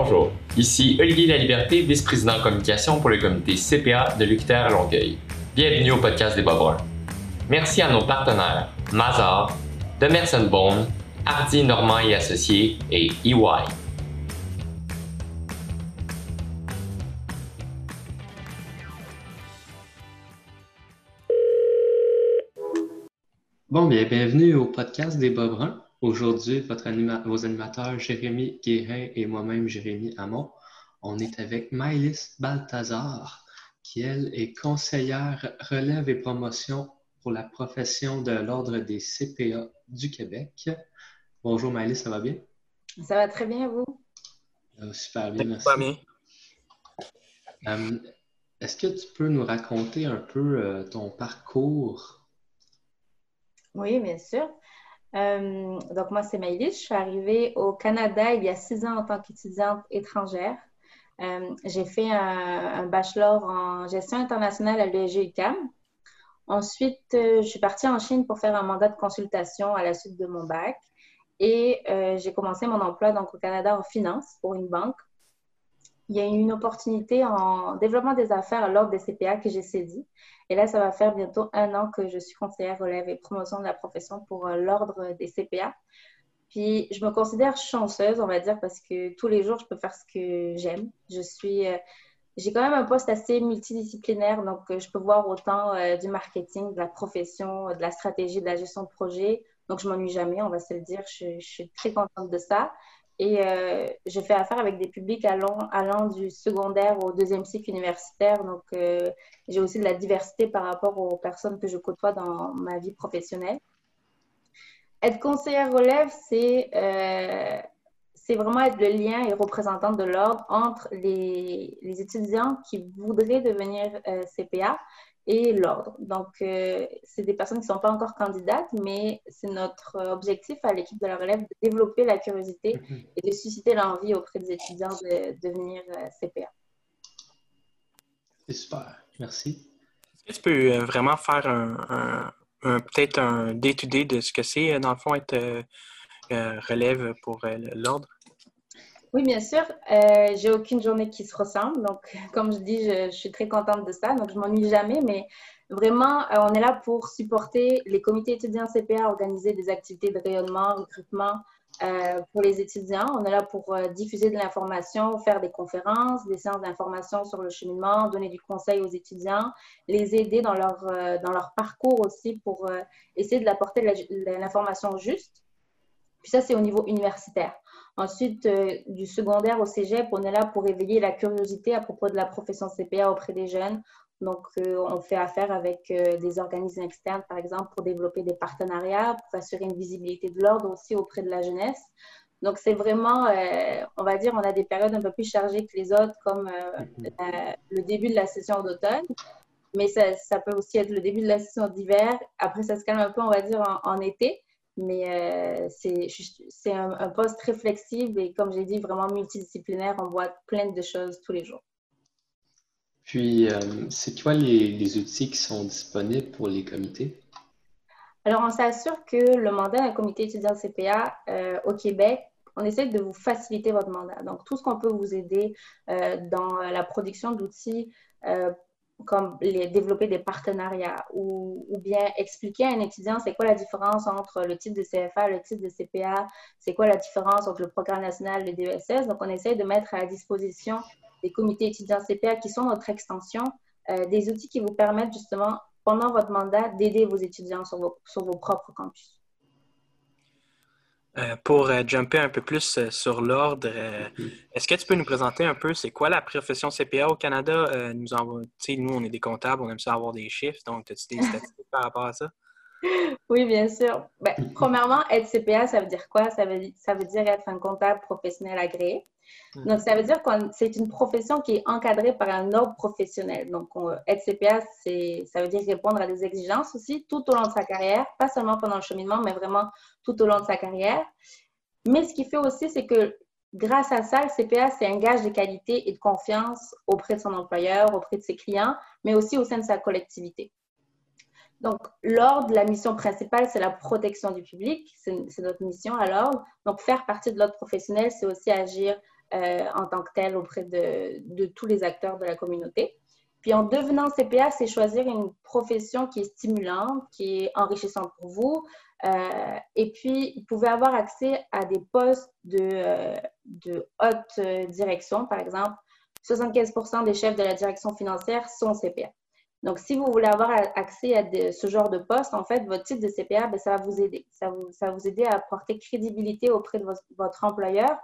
Bonjour, ici Olivier Laliberté, vice-président communication pour le comité CPA de l'UQTR Longueuil. Bienvenue au podcast des Bas Merci à nos partenaires Mazar, Demerson Bone, Hardy Normand et Associés et EY. Bon, bien, bienvenue au podcast des Bas Aujourd'hui, votre vos animateurs Jérémy Guérin et moi-même Jérémy Hamon, on est avec Maëlys Balthazar, qui elle est conseillère relève et promotion pour la profession de l'Ordre des CPA du Québec. Bonjour Maëlys, ça va bien? Ça va très bien, vous? super bien, merci. bien. Euh, est-ce que tu peux nous raconter un peu euh, ton parcours? Oui, bien sûr. Euh, donc, moi, c'est Maïlis. Je suis arrivée au Canada il y a six ans en tant qu'étudiante étrangère. Euh, j'ai fait un, bachelor en gestion internationale à l'UEG Ensuite, euh, je suis partie en Chine pour faire un mandat de consultation à la suite de mon bac. Et j'ai commencé mon emploi donc, au Canada en finance pour une banque. Il y a une opportunité en développement des affaires à l'ordre des CPA que j'ai saisi. Et là, ça va faire bientôt un an que je suis conseillère relève et promotion de la profession pour euh, l'ordre des CPA. Puis, je me considère chanceuse, on va dire, parce que tous les jours, je peux faire ce que j'aime. Je suis, euh, j'ai quand même un poste assez multidisciplinaire, donc euh, je peux voir autant du marketing, de la profession, de la stratégie, de la gestion de projet. Donc, je m'ennuie jamais, on va se le dire. je suis très contente de ça. Et euh, je fais affaire avec des publics allant, du secondaire au deuxième cycle universitaire. Donc, euh, j'ai aussi de la diversité par rapport aux personnes que je côtoie dans ma vie professionnelle. Être conseillère relève, c'est euh, vraiment être le lien et représentante de l'ordre entre les, les, étudiants qui voudraient devenir euh, CPA et l'ordre. Donc, euh, c'est des personnes qui ne sont pas encore candidates, mais c'est notre objectif à l'équipe de la relève de développer la curiosité mhm. et de susciter l'envie auprès des étudiants de, devenir euh, CPA. C'est super. Merci. Est-ce que tu peux euh, vraiment faire un, peut-être un day-to-day de ce que c'est, dans le fond, être relève pour l'ordre? Oui, bien sûr. Euh, j'ai aucune journée qui se ressemble. Donc, comme je dis, je, suis très contente de ça. Donc, je m'ennuie jamais. Mais vraiment, euh, on est là pour supporter les comités étudiants CPA, organiser des activités de rayonnement, recrutement euh, pour les étudiants. On est là pour diffuser de l'information, faire des conférences, des séances d'information sur le cheminement, donner du conseil aux étudiants, les aider dans leur, dans leur parcours aussi pour essayer de l'apporter l'information juste. Puis ça, c'est au niveau universitaire. Ensuite, euh, du secondaire au cégep, on est là pour éveiller la curiosité à propos de la profession CPA auprès des jeunes. Donc, euh, on fait affaire avec euh, des organismes externes, par exemple, pour développer des partenariats, pour assurer une visibilité de l'ordre aussi auprès de la jeunesse. Donc, c'est vraiment, on va dire, on a des périodes un peu plus chargées que les autres, comme le début de la session d'automne. Mais ça, ça, peut aussi être le début de la session d'hiver. Après, ça se calme un peu, on va dire, en été. Mais euh, c'est un, poste très flexible et comme j'ai dit, vraiment multidisciplinaire. On voit plein de choses tous les jours. Puis, euh, c'est quoi les, les, outils qui sont disponibles pour les comités? Alors, on s'assure que le mandat d'un comité étudiant CPA euh, au Québec, on essaie de vous faciliter votre mandat. Donc, tout ce qu'on peut vous aider dans la production d'outils comme les, développer des partenariats ou, ou, bien expliquer à un étudiant c'est quoi la différence entre le titre de CFA, le titre de CPA, c'est quoi la différence entre le programme national et le DESS. Donc, on essaie de mettre à disposition des comités étudiants CPA qui sont notre extension, euh, des outils qui vous permettent justement, pendant votre mandat, d'aider vos étudiants sur vos, sur vos propres campus. Euh, pour euh, jumper un peu plus euh, sur l'ordre, est-ce que tu peux nous présenter un peu c'est quoi la profession CPA au Canada? nous, nous, on est des comptables, on aime ça avoir des chiffres, donc as-tu des statistiques par rapport à ça? Oui, bien sûr. Ben, premièrement, être CPA, ça veut dire quoi? Ça veut, ça veut dire être un comptable professionnel agréé. Hmm. Donc, ça veut dire que c'est une profession qui est encadrée par un ordre professionnel. Donc, être CPA, ça veut dire répondre à des exigences aussi tout au long de sa carrière, pas seulement pendant le cheminement, mais vraiment tout au long de sa carrière. Mais ce qui fait aussi, c'est que grâce à ça, le CPA, c'est un gage de qualité et de confiance auprès de son employeur, auprès de ses clients, mais aussi au sein de sa collectivité. Donc, l'ordre, la mission principale, c'est la protection du public. C'est notre mission à l'ordre. Donc, faire partie de l'ordre professionnel, c'est aussi agir en tant que tel auprès de, de, tous les acteurs de la communauté. Puis en devenant CPA, c'est choisir une profession qui est stimulante, qui est enrichissante pour vous. et puis, vous pouvez avoir accès à des postes de, de haute direction, par exemple. 75% des chefs de la direction financière sont CPA. Donc, si vous voulez avoir accès à ce genre de poste, en fait, votre titre de CPA, ben, ça va vous aider. Ça, va vous aider à apporter crédibilité auprès de votre, employeur.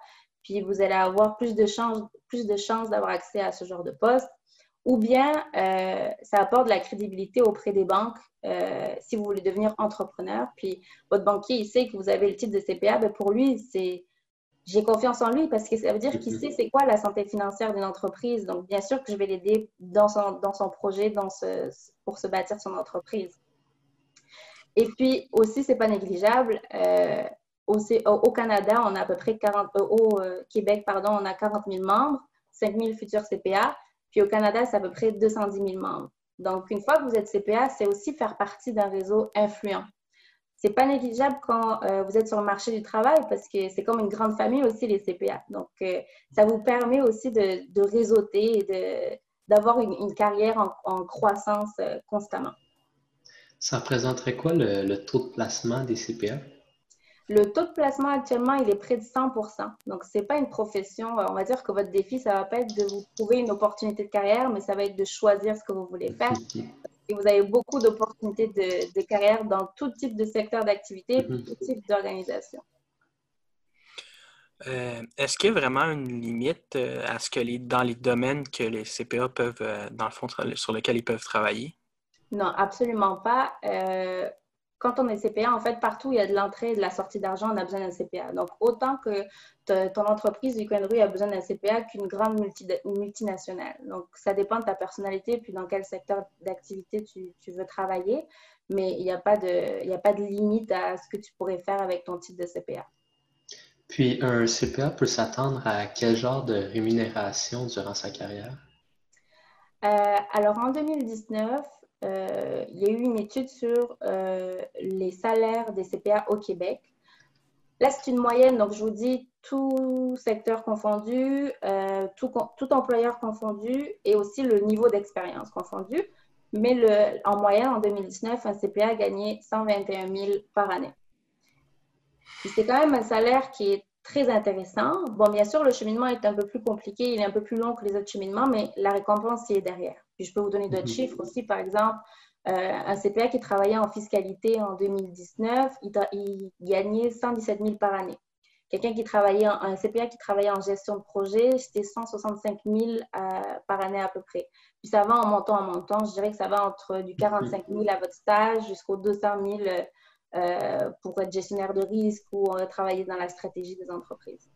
Puis, vous allez avoir plus de chances plus de chances d'avoir accès à ce genre de poste. Ou bien, euh, ça apporte de la crédibilité auprès des banques euh, si vous voulez devenir entrepreneur. Puis, votre banquier, il sait que vous avez le titre de CPA. Ben, pour lui, c'est j'ai confiance en lui parce que ça veut dire qu'il sait c'est quoi la santé financière d'une entreprise. Donc, bien sûr que je vais l'aider dans son, dans son projet dans ce, pour se bâtir son entreprise. Et puis aussi, c'est pas négligeable. Euh, au, au, Canada, on a à peu près 40, euh, au euh, Québec, pardon, on a 40 000 membres, 5 000 futurs CPA. Puis au Canada, c'est à peu près 210 000 membres. Donc, une fois que vous êtes CPA, c'est aussi faire partie d'un réseau influent c'est pas négligeable quand euh, vous êtes sur le marché du travail parce que c'est comme une grande famille aussi, les CPA. Donc, euh, ça vous permet aussi de, de réseauter et d'avoir une, carrière en, croissance euh, constamment. Ça représenterait quoi le, taux de placement des CPA? Le taux de placement actuellement, il est près de 100 Donc, ce n'est pas une profession. On va dire que votre défi, ça ne va pas être de vous trouver une opportunité de carrière, mais ça va être de choisir ce que vous voulez faire. et vous avez beaucoup d'opportunités de, carrière dans tout type de secteur d'activité, mm tout type d'organisation. Euh, est-ce qu'il y a vraiment une limite euh, à ce que les, dans les domaines que les CPA peuvent, euh, dans le fond, sur lesquels ils peuvent travailler? Non, absolument pas quand on est CPA, en fait, partout où il y a de l'entrée et de la sortie d'argent, on a besoin d'un CPA. Donc, autant que ton entreprise du coin a besoin d'un CPA qu'une grande multinationale. Donc, ça dépend de ta personnalité puis dans quel secteur d'activité tu, veux travailler. Mais il n'y a, pas de, a pas de limite à ce que tu pourrais faire avec ton titre de CPA. Puis, un CPA peut s'attendre à quel genre de rémunération durant sa carrière? Euh, alors, en 2019, euh, il y a eu une étude sur euh, les salaires des CPA au Québec. Là, c'est une moyenne, donc je vous dis tout secteur confondu, euh, tout, employeur confondu et aussi le niveau d'expérience confondu. Mais en moyenne, en 2019, un CPA a gagné 121 000 par année. C'est quand même un salaire qui est très intéressant. Bon, bien sûr, le cheminement est un peu plus compliqué, il est un peu plus long que les autres cheminements, mais la récompense y est derrière. Puis je peux vous donner d'autres mhm. chiffres aussi. Par exemple, euh, un CPA qui travaillait en fiscalité en 2019, il, gagnait 117 000 par année. Quelqu'un qui travaillait, un CPA qui travaillait en gestion de projet, c'était 165 000 euh, par année à peu près. Puis ça va en montant en montant. Je dirais que ça va entre du 45 000 à votre stage jusqu'au 200 000 euh, pour être gestionnaire de risque ou travailler dans la stratégie des entreprises.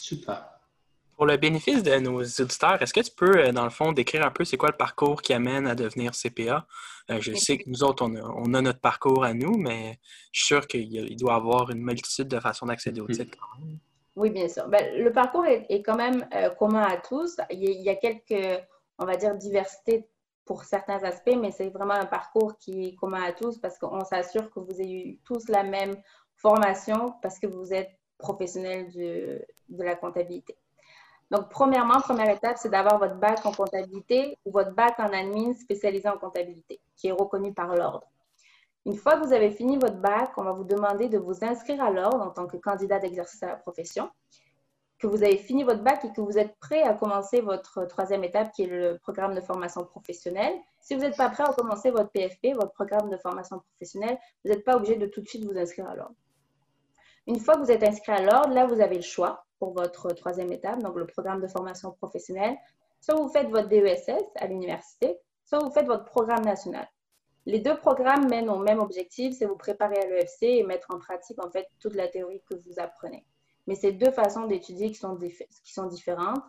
Super. Pour le bénéfice de nos auditeurs, est-ce que tu peux, euh, dans le fond, décrire un peu c'est quoi le parcours qui amène à devenir CPA? Euh, je sais que nous autres, on a, notre parcours à nous, mais je suis sûr qu'il doit y avoir une multitude de façons d'accéder au titre. Oui, bien sûr. Ben, le parcours est, quand même euh, commun à tous. Il y, a, quelques, on va dire, diversités pour certains aspects, mais c'est vraiment un parcours qui est commun à tous parce qu'on s'assure que vous ayez eu tous la même formation parce que vous êtes professionnel de la comptabilité. Donc, premièrement, première étape, c'est d'avoir votre bac en comptabilité ou votre bac en admin spécialisé en comptabilité, qui est reconnu par l'ordre. Une fois que vous avez fini votre bac, on va vous demander de vous inscrire à l'ordre en tant que candidat d'exercice à la profession, que vous avez fini votre bac et que vous êtes prêt à commencer votre troisième étape, qui est le programme de formation professionnelle. Si vous n'êtes pas prêt à commencer votre PFP, votre programme de formation professionnelle, vous n'êtes pas obligé de tout de suite vous inscrire à l'ordre. Une fois que vous êtes inscrit à l'ordre, là, vous avez le choix pour votre troisième étape, donc le programme de formation professionnelle. Soit vous faites votre DESS à l'université, soit vous faites votre programme national. Les deux programmes mènent au même objectif, c'est vous préparer à l'EFC et mettre en pratique en fait toute la théorie que vous apprenez. Mais c'est deux façons d'étudier qui, sont différentes.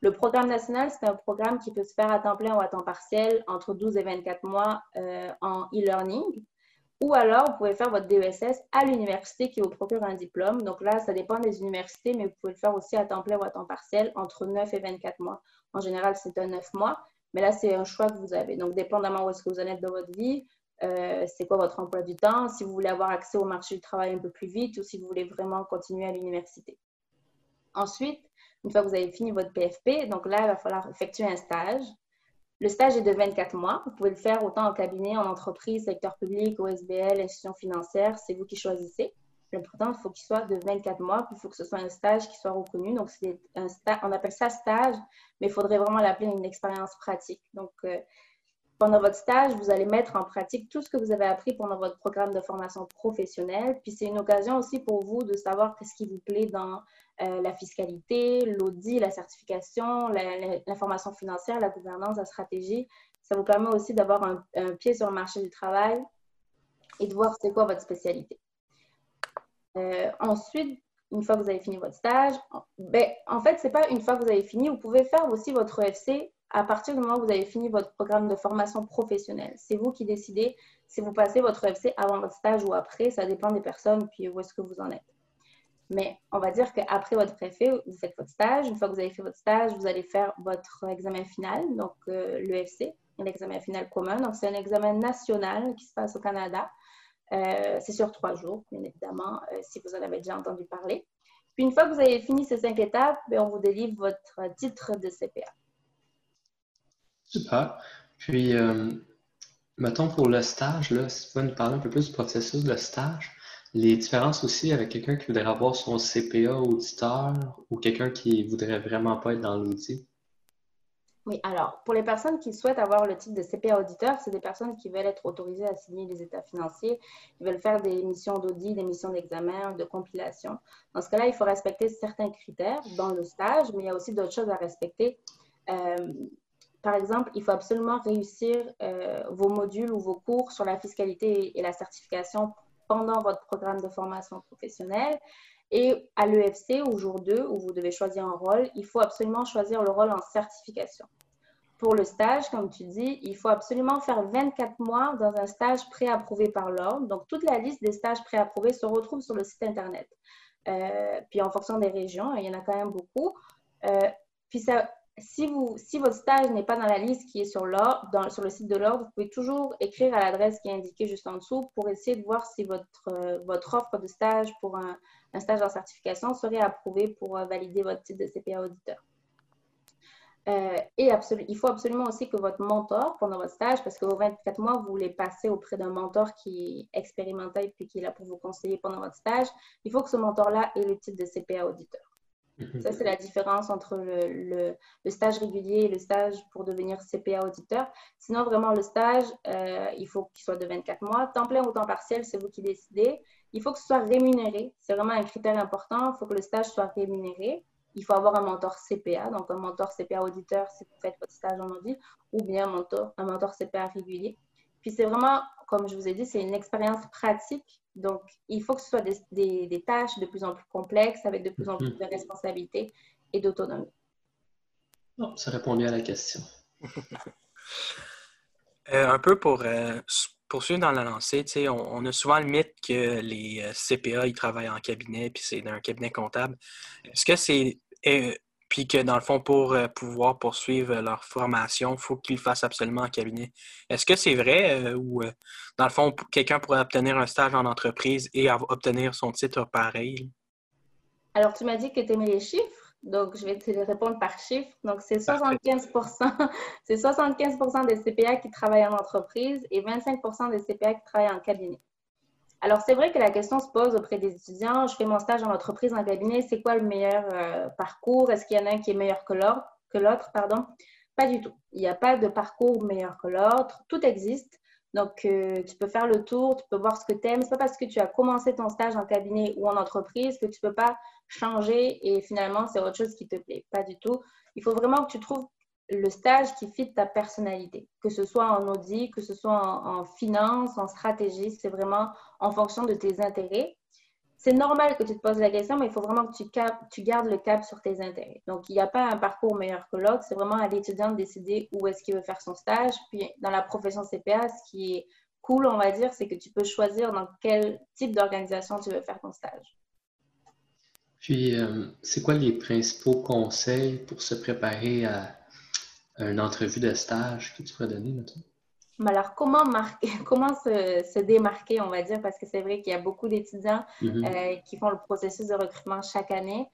Le programme national, c'est un programme qui peut se faire à temps plein ou à temps partiel entre 12 et 24 mois euh, en e-learning. Ou alors, vous pouvez faire votre DESS à l'université qui vous procure un diplôme. Donc là, ça dépend des universités, mais vous pouvez le faire aussi à temps plein ou à temps partiel, entre 9 et 24 mois. En général, c'est un 9 mois, mais là, c'est un choix que vous avez. Donc, dépendamment où est-ce que vous en êtes dans votre vie, euh, c'est quoi votre emploi du temps, si vous voulez avoir accès au marché du travail un peu plus vite ou si vous voulez vraiment continuer à l'université. Ensuite, Une fois que vous avez fini votre PFP, donc là, il va falloir effectuer un stage. Le stage est de 24 mois. Vous pouvez le faire autant en cabinet, en entreprise, secteur public, OSBL, institution financière. C'est vous qui choisissez. L'important, il faut qu'il soit de 24 mois, il faut que ce soit un stage qui soit reconnu. Donc, on appelle ça stage, mais il faudrait vraiment l'appeler une expérience pratique. Euh, pendant votre stage, vous allez mettre en pratique tout ce que vous avez appris pendant votre programme de formation professionnelle. Puis c'est une occasion aussi pour vous de savoir qu'est-ce qui vous plaît dans euh, la fiscalité, l'audit, la certification, l'information financière, la gouvernance, la stratégie. Ça vous permet aussi d'avoir un, pied sur le marché du travail et de voir c'est quoi votre spécialité. Euh, ensuite, une fois que vous avez fini votre stage, ben, en fait, ce n'est pas une fois que vous avez fini, vous pouvez faire aussi votre EFC à partir du moment où vous avez fini votre programme de formation professionnelle. C'est vous qui décidez si vous passez votre EFC avant votre stage ou après. Ça dépend des personnes, puis où est-ce que vous en êtes. Mais on va dire qu'après votre préfet, vous faites votre stage. Une fois que vous avez fait votre stage, vous allez faire votre examen final, donc euh, l'EFC, un examen final commun. Donc, c'est un examen national qui se passe au Canada. Euh, c'est sur trois jours, bien évidemment, euh, si vous en avez déjà entendu parler. Puis, une fois que vous avez fini ces cinq étapes, ben, on vous délivre votre titre de CPA. Super. Puis, euh, mettons pour le stage, là, si tu peux nous parler un peu plus du processus de stage, les différences aussi avec quelqu'un qui voudrait avoir son CPA auditeur ou quelqu'un qui voudrait vraiment pas être dans l'audit? Oui, alors, pour les personnes qui souhaitent avoir le titre de CPA auditeur, c'est des personnes qui veulent être autorisées à signer les états financiers, qui veulent faire des missions d'audit, des missions d'examen, de compilation. Dans ce cas-là, il faut respecter certains critères dans le stage, mais il y a aussi d'autres choses à respecter. Euh, par exemple, il faut absolument réussir euh, vos modules ou vos cours sur la fiscalité et la certification pendant votre programme de formation professionnelle. Et à l'EFC, au jour 2, où vous devez choisir un rôle, il faut absolument choisir le rôle en certification. Pour le stage, comme tu dis, il faut absolument faire 24 mois dans un stage préapprouvé par l'ordre. Donc, toute la liste des stages préapprouvés se retrouve sur le site Internet. Euh, puis, en fonction des régions, il y en a quand même beaucoup. Euh, puis, ça, si, votre stage n'est pas dans la liste qui est sur, sur le site de l'ordre, vous pouvez toujours écrire à l'adresse qui est indiquée juste en dessous pour essayer de voir si votre, euh, offre de stage pour un, stage en certification serait approuvée pour euh, valider votre titre de CPA auditeur. Euh, et il faut absolument aussi que votre mentor pendant votre stage, parce que vos 24 mois, vous voulez passer auprès d'un mentor qui est expérimenté et qui est là pour vous conseiller pendant votre stage, il faut que ce mentor-là ait le titre de CPA auditeur. Ça, c'est la différence entre le, stage régulier et le stage pour devenir CPA auditeur. Sinon, vraiment, le stage, euh, il faut qu'il soit de 24 mois. Temps plein ou temps partiel, c'est vous qui décidez. Il faut que ce soit rémunéré. C'est vraiment un critère important. Il faut que le stage soit rémunéré. Il faut avoir un mentor CPA, donc un mentor CPA auditeur si vous faites votre stage en audit, ou bien un mentor, un mentor CPA régulier. Puis c'est vraiment, comme je vous ai dit, c'est une expérience pratique donc, il faut que ce soit des, tâches de plus en plus complexes, avec de plus en plus de responsabilités et d'autonomie. ça répond bien à la question. Euh, un peu pour euh, poursuivre dans la lancée, on, on, a souvent le mythe que les euh, CPA, ils travaillent en cabinet, puis c'est dans un cabinet comptable. Est-ce que c'est puis que dans le fond, pour euh, pouvoir poursuivre leur formation, il faut qu'ils fassent absolument en cabinet. Est-ce que c'est vrai euh, ou euh, dans le fond, quelqu'un pourrait obtenir un stage en entreprise et obtenir son titre pareil? Alors, tu m'as dit que tu aimais les chiffres, donc je vais te répondre par chiffre. Donc, c'est 75 c'est 75% des CPA qui travaillent en entreprise et 25% des CPA qui travaillent en cabinet. Alors, c'est vrai que la question se pose auprès des étudiants. Je fais mon stage en entreprise, en cabinet. C'est quoi le meilleur euh, parcours? Est-ce qu'il y en a un qui est meilleur que l'autre? Pas du tout. Il n'y a pas de parcours meilleur que l'autre. Tout existe. Donc, euh, tu peux faire le tour, tu peux voir ce que tu aimes. Ce pas parce que tu as commencé ton stage en cabinet ou en entreprise que tu ne peux pas changer et finalement, c'est autre chose qui te plaît. Pas du tout. Il faut vraiment que tu trouves le stage qui fit ta personnalité, que ce soit en audit, que ce soit en, finance, en stratégie, c'est vraiment en fonction de tes intérêts. C'est normal que tu te poses la question, mais il faut vraiment que tu, gardes le cap sur tes intérêts. Donc, il n'y a pas un parcours meilleur que l'autre, c'est vraiment à l'étudiant de décider où est-ce qu'il veut faire son stage. Puis, dans la profession CPA, ce qui est cool, on va dire, c'est que tu peux choisir dans quel type d'organisation tu veux faire ton stage. Puis, euh, c'est quoi les principaux conseils pour se préparer à une entrevue de stage que tu pourrais donner, maintenant? Alors, comment, marquer, comment se, démarquer, on va dire, parce que c'est vrai qu'il y a beaucoup d'étudiants mm-hmm. euh, qui font le processus de recrutement chaque année.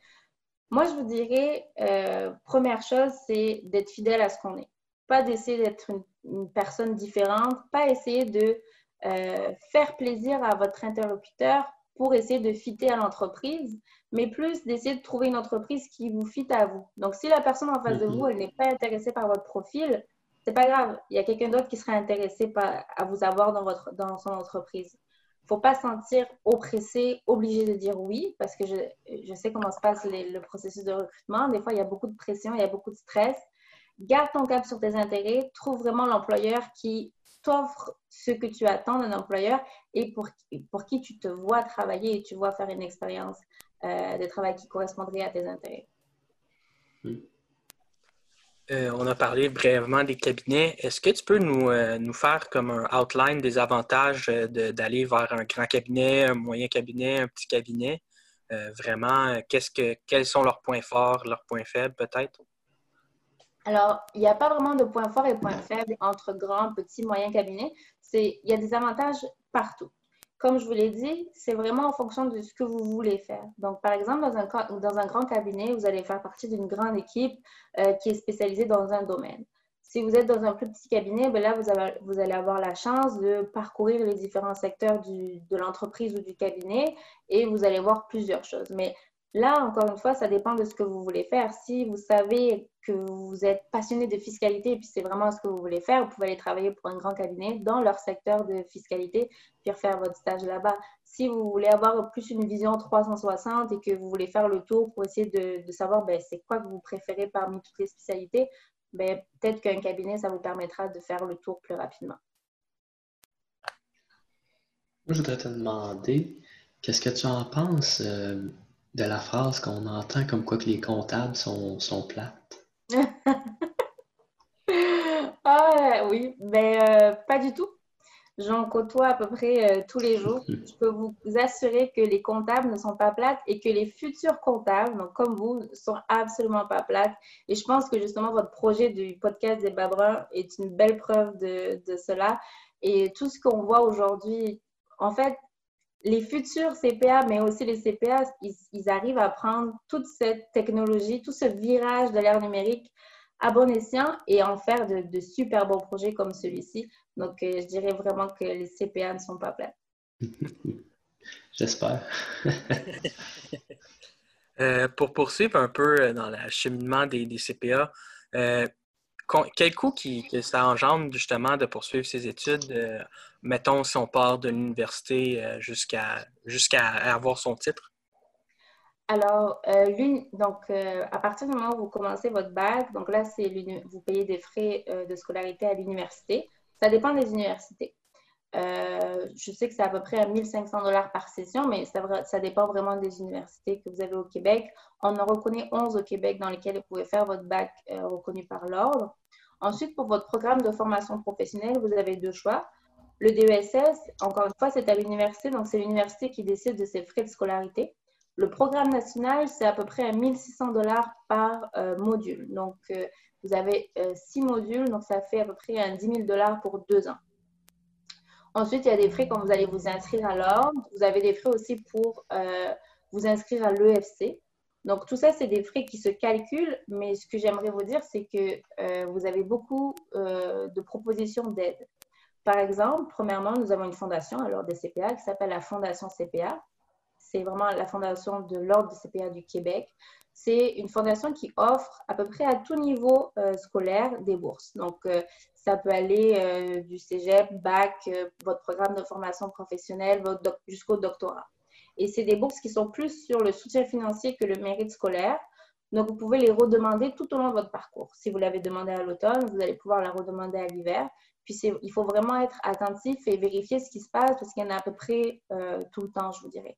Moi, je vous dirais, euh, première chose, c'est d'être fidèle à ce qu'on est. Pas d'essayer d'être une, personne différente, pas essayer de euh, faire plaisir à votre interlocuteur pour essayer de fitter à l'entreprise, mais plus d'essayer de trouver une entreprise qui vous fit à vous. Donc, si la personne en face de vous, elle n'est pas intéressée par votre profil, c'est pas grave. Il y a quelqu'un d'autre qui serait intéressé par, à vous avoir dans, votre, dans son entreprise. Il ne faut pas se sentir oppressé, obligé de dire oui, parce que je, je sais comment se passe le processus de recrutement. Des fois, il y a beaucoup de pression, il y a beaucoup de stress. Garde ton cap sur tes intérêts. Trouve vraiment l'employeur qui t'offre ce que tu attends d'un employeur et pour, pour qui tu te vois travailler et tu vois faire une expérience euh, de travail qui correspondrait à tes intérêts. Euh, on a parlé brièvement des cabinets. Est-ce que tu peux nous, euh, nous, faire comme un outline des avantages d'aller vers un grand cabinet, un moyen cabinet, un petit cabinet? vraiment, qu'est-ce que, quels sont leurs points forts, leurs points faibles peut-être? Alors, il n'y a pas vraiment de points forts et points faibles entre grands, petits, moyens cabinets. Il y a des avantages partout. Comme je vous l'ai dit, c'est vraiment en fonction de ce que vous voulez faire. Donc, par exemple, dans un, dans un grand cabinet, vous allez faire partie d'une grande équipe euh, qui est spécialisée dans un domaine. Si vous êtes dans un plus petit cabinet, ben là, vous, avez, vous, allez avoir la chance de parcourir les différents secteurs du, de l'entreprise ou du cabinet et vous allez voir plusieurs choses. Mais Là, encore une fois, ça dépend de ce que vous voulez faire. Si vous savez que vous êtes passionné de fiscalité et puis c'est vraiment ce que vous voulez faire, vous pouvez aller travailler pour un grand cabinet dans leur secteur de fiscalité puis faire votre stage là-bas. Si vous voulez avoir plus une vision 360 et que vous voulez faire le tour pour essayer de, savoir ben, c'est quoi que vous préférez parmi toutes les spécialités, ben, peut-être qu'un cabinet, ça vous permettra de faire le tour plus rapidement. Je voudrais te demander, qu'est-ce que tu en penses euh, de la phrase qu'on entend comme quoi que les comptables sont, sont plates? ah oui, mais ben, euh, pas du tout. J'en côtoie à peu près euh, tous les jours. Je peux vous assurer que les comptables ne sont pas plates et que les futurs comptables, donc comme vous, sont absolument pas plates. Et je pense que justement, votre projet du podcast des Babrins est une belle preuve de, de cela. Et tout ce qu'on voit aujourd'hui, en fait, les futurs CPA, mais aussi les CPA, ils, arrivent à prendre toute cette technologie, tout ce virage de l'ère numérique à bon escient et en faire de, super beaux projets comme celui-ci. Donc, euh, je dirais vraiment que les CPA ne sont pas pleins. J'espère. Euh, pour poursuivre un peu euh, dans l'acheminement des, des CPA, quel coût qui, que ça engendre justement de poursuivre ses études, euh, mettons si on part de l'université euh, jusqu'à avoir son titre? Alors, euh, donc, à partir du moment où vous commencez votre bac, donc là, vous payez des frais de scolarité à l'université. Ça dépend des universités. je sais que c'est à peu près à 1500 dollars par session, mais ça, ça, dépend vraiment des universités que vous avez au Québec. On en reconnaît 11 au Québec dans lesquelles vous pouvez faire votre bac reconnu par l'ordre. Ensuite, pour votre programme de formation professionnelle, vous avez deux choix. Le DESS, encore une fois, c'est à l'université, donc c'est l'université qui décide de ses frais de scolarité. Le programme national, c'est à peu près à 1600 dollars par euh, module. Donc, euh, vous avez euh, six modules, donc ça fait à peu près un 10 000 dollars pour deux ans. Ensuite, il y a des frais quand vous allez vous inscrire à l'ordre. Vous avez des frais aussi pour vous inscrire à l'EFC. Donc, tout ça, c'est des frais qui se calculent, mais ce que j'aimerais vous dire, c'est que vous avez beaucoup de propositions d'aide. Par exemple, premièrement, nous avons une fondation à l'Ordre des CPA qui s'appelle la Fondation CPA. C'est vraiment la fondation de l'Ordre des CPA du Québec. C'est une fondation qui offre à peu près à tout niveau euh, scolaire des bourses. Donc, ça peut aller du cégep, bac, votre programme de formation professionnelle jusqu'au doctorat. Et c'est des bourses qui sont plus sur le soutien financier que le mérite scolaire. Donc, vous pouvez les redemander tout au long de votre parcours. Si vous l'avez demandé à l'automne, vous allez pouvoir la redemander à l'hiver. Puis, il faut vraiment être attentif et vérifier ce qui se passe parce qu'il y en a à peu près euh, tout le temps, je vous dirais.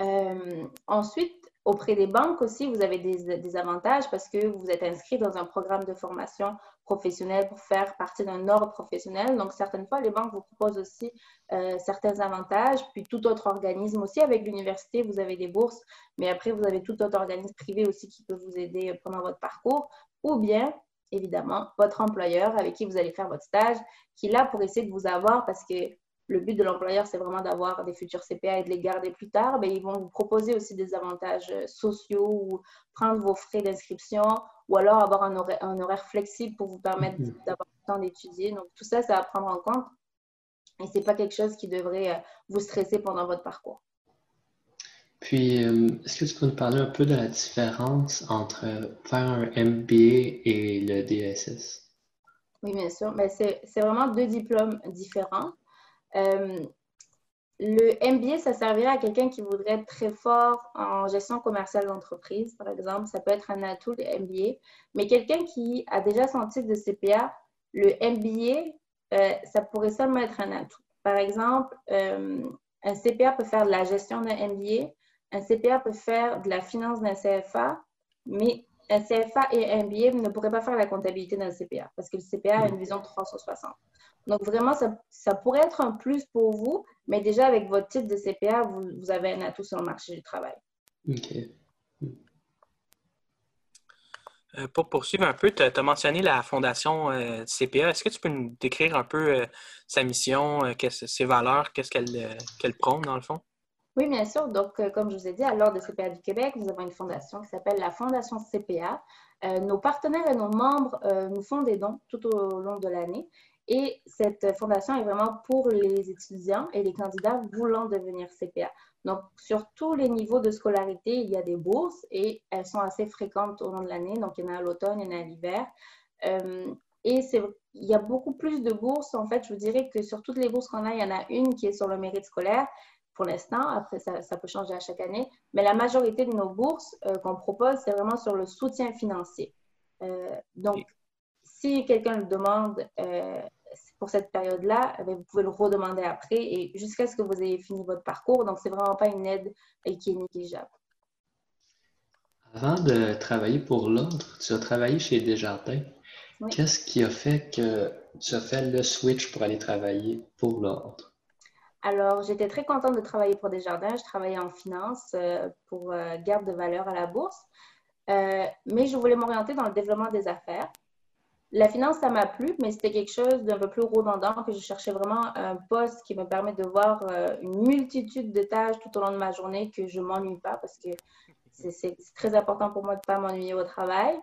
Euh, ensuite, Auprès des banques aussi, vous avez des, avantages parce que vous êtes inscrit dans un programme de formation professionnelle pour faire partie d'un ordre professionnel. Donc, certaines fois, les banques vous proposent aussi euh, certains avantages. Puis, tout autre organisme aussi, avec l'université, vous avez des bourses. Mais après, vous avez tout autre organisme privé aussi qui peut vous aider pendant votre parcours. Ou bien, évidemment, votre employeur avec qui vous allez faire votre stage, qui est là pour essayer de vous avoir parce que le but de l'employeur, c'est vraiment d'avoir des futurs CPA et de les garder plus tard, ben, ils vont vous proposer aussi des avantages euh, sociaux ou prendre vos frais d'inscription ou alors avoir un horaire, un horaire flexible pour vous permettre mhm. d'avoir le temps d'étudier. Donc, tout ça, c'est à prendre en compte. Et ce n'est pas quelque chose qui devrait euh, vous stresser pendant votre parcours. Puis, euh, est-ce que tu peux nous parler un peu de la différence entre faire un MBA et le DSS? Oui, bien sûr. Mais c'est vraiment deux diplômes différents. Euh, le MBA, ça servirait à quelqu'un qui voudrait être très fort en gestion commerciale d'entreprise, par exemple. Ça peut être un atout, le MBA. Mais quelqu'un qui a déjà son titre de CPA, le MBA, euh, ça pourrait seulement être un atout. Par exemple, un CPA peut faire de la gestion d'un MBA, un CPA peut faire de la finance d'un CFA, mais un CFA et un MBA ne pourraient pas faire la comptabilité d'un CPA parce que le CPA a une vision 360. Donc, vraiment, ça, pourrait être un plus pour vous, mais déjà, avec votre titre de CPA, vous, avez un atout sur le marché du travail. OK. Euh, pour poursuivre un peu, tu as, mentionné la fondation euh, CPA. Est-ce que tu peux nous décrire un peu euh, sa mission, ses valeurs, qu'est-ce qu'elle prône dans le fond? Oui, bien sûr. Donc, comme je vous ai dit, à l'Ordre de CPA du Québec, nous avons une fondation qui s'appelle la Fondation CPA. nos partenaires et nos membres nous font des dons tout au long de l'année et cette fondation est vraiment pour les étudiants et les candidats voulant devenir CPA. Donc, sur tous les niveaux de scolarité, il y a des bourses et elles sont assez fréquentes au long de l'année. Donc, il y en a à l'automne, il y en a à l'hiver. Euh, et il y a beaucoup plus de bourses. En fait, je vous dirais que sur toutes les bourses qu'on a, il y en a une qui est sur le mérite scolaire pour l'instant. Après, ça, peut changer à chaque année. Mais la majorité de nos bourses euh, qu'on propose, c'est vraiment sur le soutien financier. Euh, donc, si quelqu'un le demande, pour cette période-là, eh vous pouvez le redemander après et jusqu'à ce que vous ayez fini votre parcours. Donc, c'est vraiment pas une aide qui est négligeable. Avant de travailler pour l'ordre, tu as travaillé chez Desjardins. Qu'est-ce qui a fait que tu as fait le switch pour aller travailler pour l'ordre? Alors, j'étais très contente de travailler pour Desjardins. Je travaillais en finance euh, pour euh, garde de valeur à la bourse. Euh, mais je voulais m'orienter dans le développement des affaires. La finance, ça m'a plu, mais c'était quelque chose d'un peu plus redondant, que je cherchais vraiment un poste qui me permet de voir une multitude de tâches tout au long de ma journée, que je ne m'ennuie pas, parce que c'est très important pour moi de ne pas m'ennuyer au travail.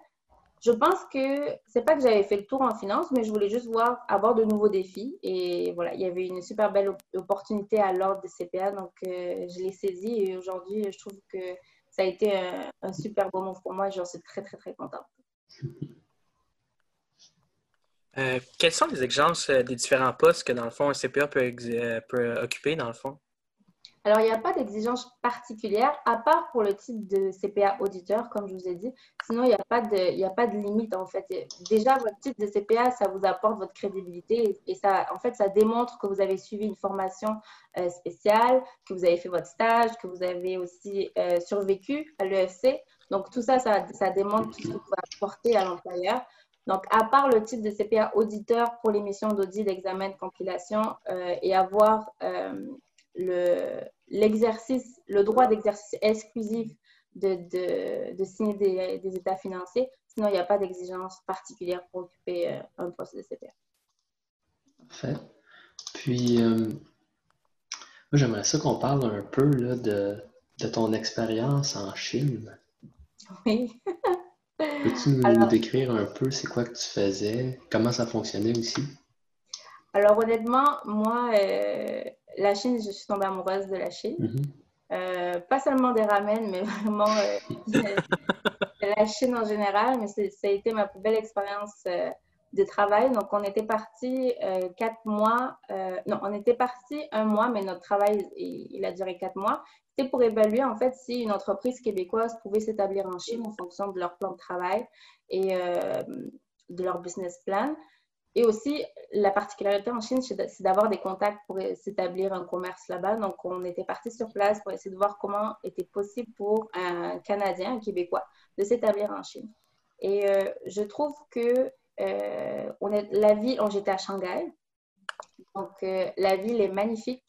Je pense que c'est pas que j'avais fait le tour en finance, mais je voulais juste voir, avoir de nouveaux défis. Et voilà, il y avait une super belle opportunité à l'ordre de CPA, donc euh, je l'ai saisie. Et aujourd'hui, je trouve que ça a été un, super bon move pour moi. J'en suis très, très, très contente. Euh, quelles sont les exigences euh, des différents postes que, dans le fond, un CPA euh, peut, occuper, dans le fond? Alors, il n'y a pas d'exigence particulière, à part pour le type de CPA auditeur, comme je vous ai dit. Sinon, il n'y a, pas de, a pas de limite, en fait. Déjà, votre titre de CPA, ça vous apporte votre crédibilité et, ça, en fait, ça démontre que vous avez suivi une formation spéciale, que vous avez fait votre stage, que vous avez aussi survécu à l'EFC. Donc, tout ça, ça, ça démontre tout ce que vous pouvez apporter à l'employeur. Donc, à part le titre de CPA auditeur pour les missions d'audit, d'examen, de compilation euh, et avoir euh, l'exercice, le, droit d'exercice exclusif de, de, signer des, des, états financiers. Sinon, il n'y a pas d'exigence particulière pour occuper euh, un poste de CPA. Parfait. Puis, moi, j'aimerais ça qu'on parle un peu là, de, de ton expérience en Chine. Oui. Peux-tu nous décrire un peu c'est quoi que tu faisais, comment ça fonctionnait aussi? Alors honnêtement, moi, euh, la Chine, je suis tombée amoureuse de la Chine. Mm-hmm. Euh, pas seulement des ramen, mais vraiment euh, la Chine en général. Mais ça a été ma plus belle expérience de travail. Donc, on était parti quatre mois. non, on était parti un mois, mais notre travail, il a duré quatre mois. C'était pour évaluer en fait si une entreprise québécoise pouvait s'établir en Chine en fonction de leur plan de travail et euh, de leur business plan. Et aussi, la particularité en Chine, c'est d'avoir des contacts pour s'établir un commerce là-bas. Donc, on était parti sur place pour essayer de voir comment était possible pour un Canadien, un Québécois, de s'établir en Chine. Et euh, je trouve que euh, la ville, j'étais à Shanghai, donc la ville est magnifique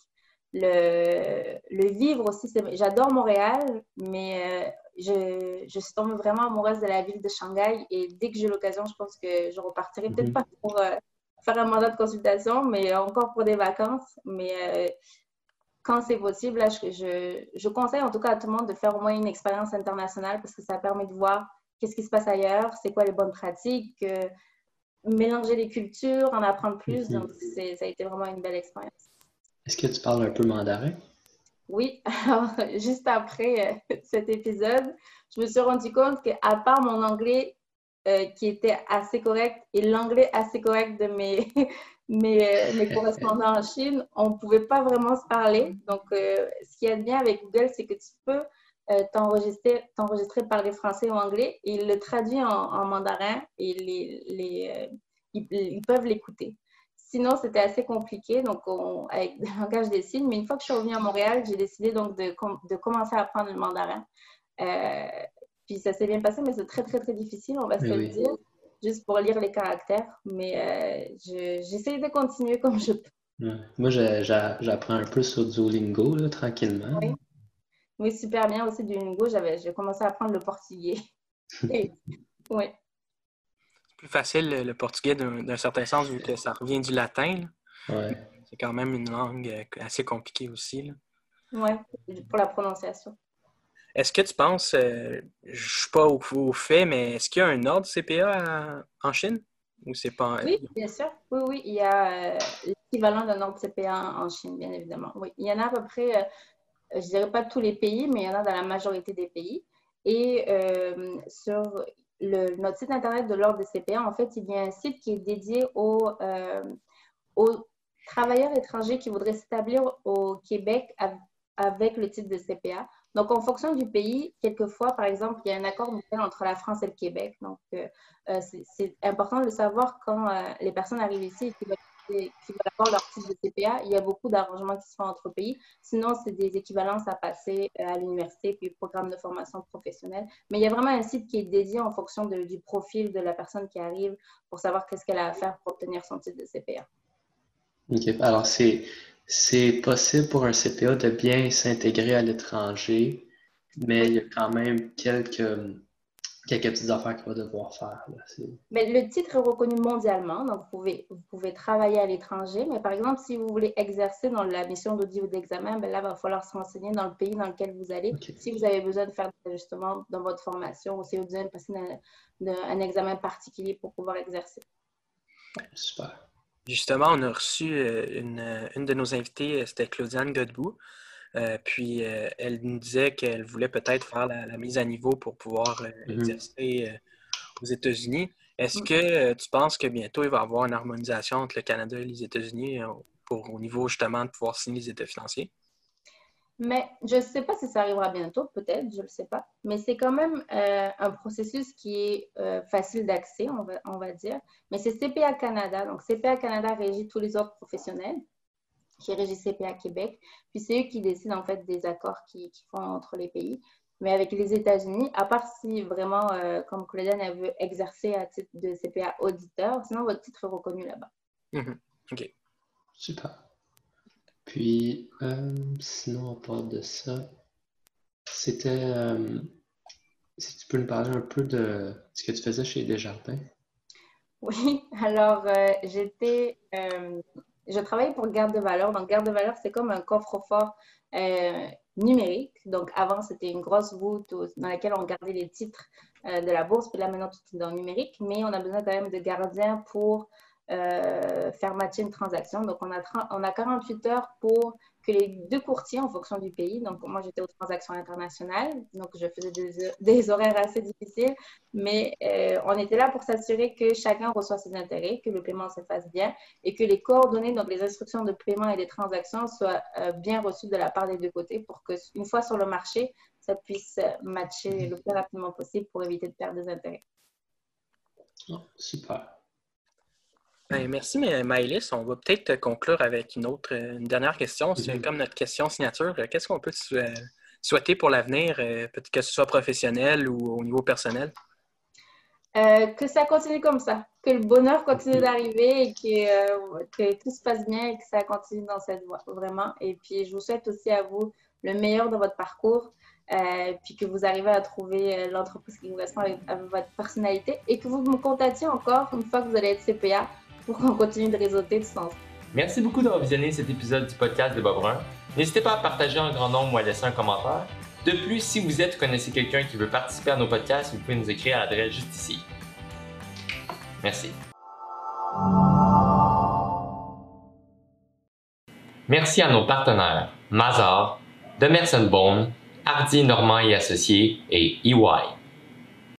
le, vivre aussi. J'adore Montréal, mais euh, je, je, suis tombée vraiment amoureuse de la ville de Shanghai et dès que j'ai l'occasion, je pense que je repartirai peut-être mhm. pas pour, euh, faire un mandat de consultation, mais encore pour des vacances. Mais quand c'est possible, là, je, je, conseille en tout cas à tout le monde de faire au moins une expérience internationale parce que ça permet de voir qu'est-ce qui se passe ailleurs, c'est quoi les bonnes pratiques, mélanger les cultures, en apprendre plus. Mhm. Donc, ça a été vraiment une belle expérience. Est-ce que tu parles un peu mandarin? Oui. Alors, juste après euh, cet épisode, je me suis rendu compte qu'à part mon anglais euh, qui était assez correct et l'anglais assez correct de mes, euh, mes, correspondants en Chine, on ne pouvait pas vraiment se parler. Donc, ce qui est bien avec Google, c'est que tu peux t'enregistrer, t'enregistrer parler français ou anglais et il le traduit en, mandarin et les, les ils, peuvent l'écouter. Sinon, c'était assez compliqué, donc avec le langage des signes. Mais une fois que je suis revenue à Montréal, j'ai décidé donc de, de, commencer à apprendre le mandarin. Euh, puis ça s'est bien passé, mais c'est très, très, très difficile, on va se le dire, juste pour lire les caractères. Mais euh, j'essaie de continuer comme je peux. Moi, j'apprends un peu sur Duolingo, là, tranquillement. Oui. oui. super bien aussi Duolingo. J'ai commencé à apprendre le portugais. oui plus facile le, portugais d'un certain sens vu que ça revient du latin. C'est quand même une langue euh, assez compliquée aussi. Oui, pour la prononciation. Est-ce que tu penses, euh, je ne suis pas au, fait, mais est-ce qu'il y a un ordre CPA en Chine? Ou c'est pas... Oui, bien sûr. Oui, oui, il y a euh, l'équivalent d'un ordre CPA en Chine, bien évidemment. Oui, il y en a à peu près, je ne dirais pas tous les pays, mais il y en a dans la majorité des pays. Et sur, notre site internet de l'Ordre des CPA, en fait, il y a un site qui est dédié aux, euh, travailleurs étrangers qui voudraient s'établir au Québec avec le titre de CPA. Donc, en fonction du pays, quelquefois, par exemple, il y a un accord entre la France et le Québec. Donc, euh, euh, c'est important de savoir quand les personnes arrivent ici et qui veulent qui veulent avoir leur titre de CPA, il y a beaucoup d'arrangements qui se font entre pays. Sinon, c'est des équivalences à passer euh, à l'université, puis programme de formation professionnelle. Mais il y a vraiment un site qui est dédié en fonction du profil de la personne qui arrive pour savoir qu'est-ce qu'elle a à faire pour obtenir son titre de CPA. OK. Alors, c'est possible pour un CPA de bien s'intégrer à l'étranger, mais il y a quand même quelques quelques petites affaires qu'il va devoir faire. mais le titre est reconnu mondialement, donc vous pouvez, vous pouvez travailler à l'étranger, mais par exemple, si vous voulez exercer dans la mission d'audit ou d'examen, ben là, il va falloir se renseigner dans le pays dans lequel vous allez. Si vous avez besoin de faire des ajustements dans votre formation ou si vous avez besoin de passer un, examen particulier pour pouvoir exercer. Super. Justement, on a reçu euh, une, une de nos invitées, euh, c'était Claudiane Godbout. Euh, puis euh, elle nous disait qu'elle voulait peut-être faire la, mise à niveau pour pouvoir euh, mhm. exercer aux États-Unis. Est-ce que tu penses que bientôt il va y avoir une harmonisation entre le Canada et les États-Unis pour au niveau justement de pouvoir signer les états financiers? Mais je ne sais pas si ça arrivera bientôt, peut-être, je ne le sais pas. Mais c'est quand même un processus qui est facile d'accès, on va, on va, dire. Mais c'est CPA Canada. Donc, CPA Canada régit tous les ordres professionnels qui régit CPA Québec. Puis c'est eux qui décident en fait des accords qui, font entre les pays. Mais avec les États-Unis, à part si vraiment, euh, comme Claudiane, elle veut exercer à titre de CPA auditeur, sinon votre titre est reconnu là-bas. Mhm. OK. Super. Puis, euh, sinon, on parle de ça, c'était. Euh, si tu peux nous parler un peu de ce que tu faisais chez Desjardins? Oui, alors j'étais je travaille pour Garde de valeur. Donc, Garde de valeur, c'est comme un coffre-fort euh, numérique. Donc, avant, c'était une grosse voûte dans laquelle on gardait les titres euh, de la bourse. Puis là, maintenant, tout est dans le numérique. Mais on a besoin quand même de gardiens pour euh, faire matcher une transaction. Donc, on a, on a 48 heures pour que les deux courtiers, en fonction du pays, donc moi j'étais aux transactions internationales, donc je faisais des, horaires assez difficiles, mais euh, on était là pour s'assurer que chacun reçoit ses intérêts, que le paiement se fasse bien et que les coordonnées, donc les instructions de paiement et des transactions soient euh, bien reçues de la part des deux côtés pour qu'une fois sur le marché, ça puisse matcher le plus rapidement possible pour éviter de perdre des intérêts. Oh, super. Ben, merci, Maëlys. On va peut-être conclure avec une autre, une dernière question. C'est mhm. comme notre question signature. Qu'est-ce qu'on peut souhaiter pour l'avenir, euh, peut-être que ce soit professionnel ou au niveau personnel? Euh, que ça continue comme ça, que le bonheur continue d'arriver et que, euh, que, tout se passe bien et que ça continue dans cette voie, vraiment. Et puis, je vous souhaite aussi à vous le meilleur de votre parcours, puis que vous arrivez à trouver l'entreprise qui correspond à votre personnalité et que vous me contactiez encore une fois que vous allez être CPA pour qu'on continue de réseauter du sens. Merci beaucoup d'avoir visionné cet épisode du podcast de Bob Brun. N'hésitez pas à partager en grand nombre ou à laisser un commentaire. De plus, si vous êtes ou connaissez quelqu'un qui veut participer à nos podcasts, vous pouvez nous écrire à l'adresse juste ici. Merci. Merci à nos partenaires Mazar, Demerson Bone, Hardy Normand et Associés et EY.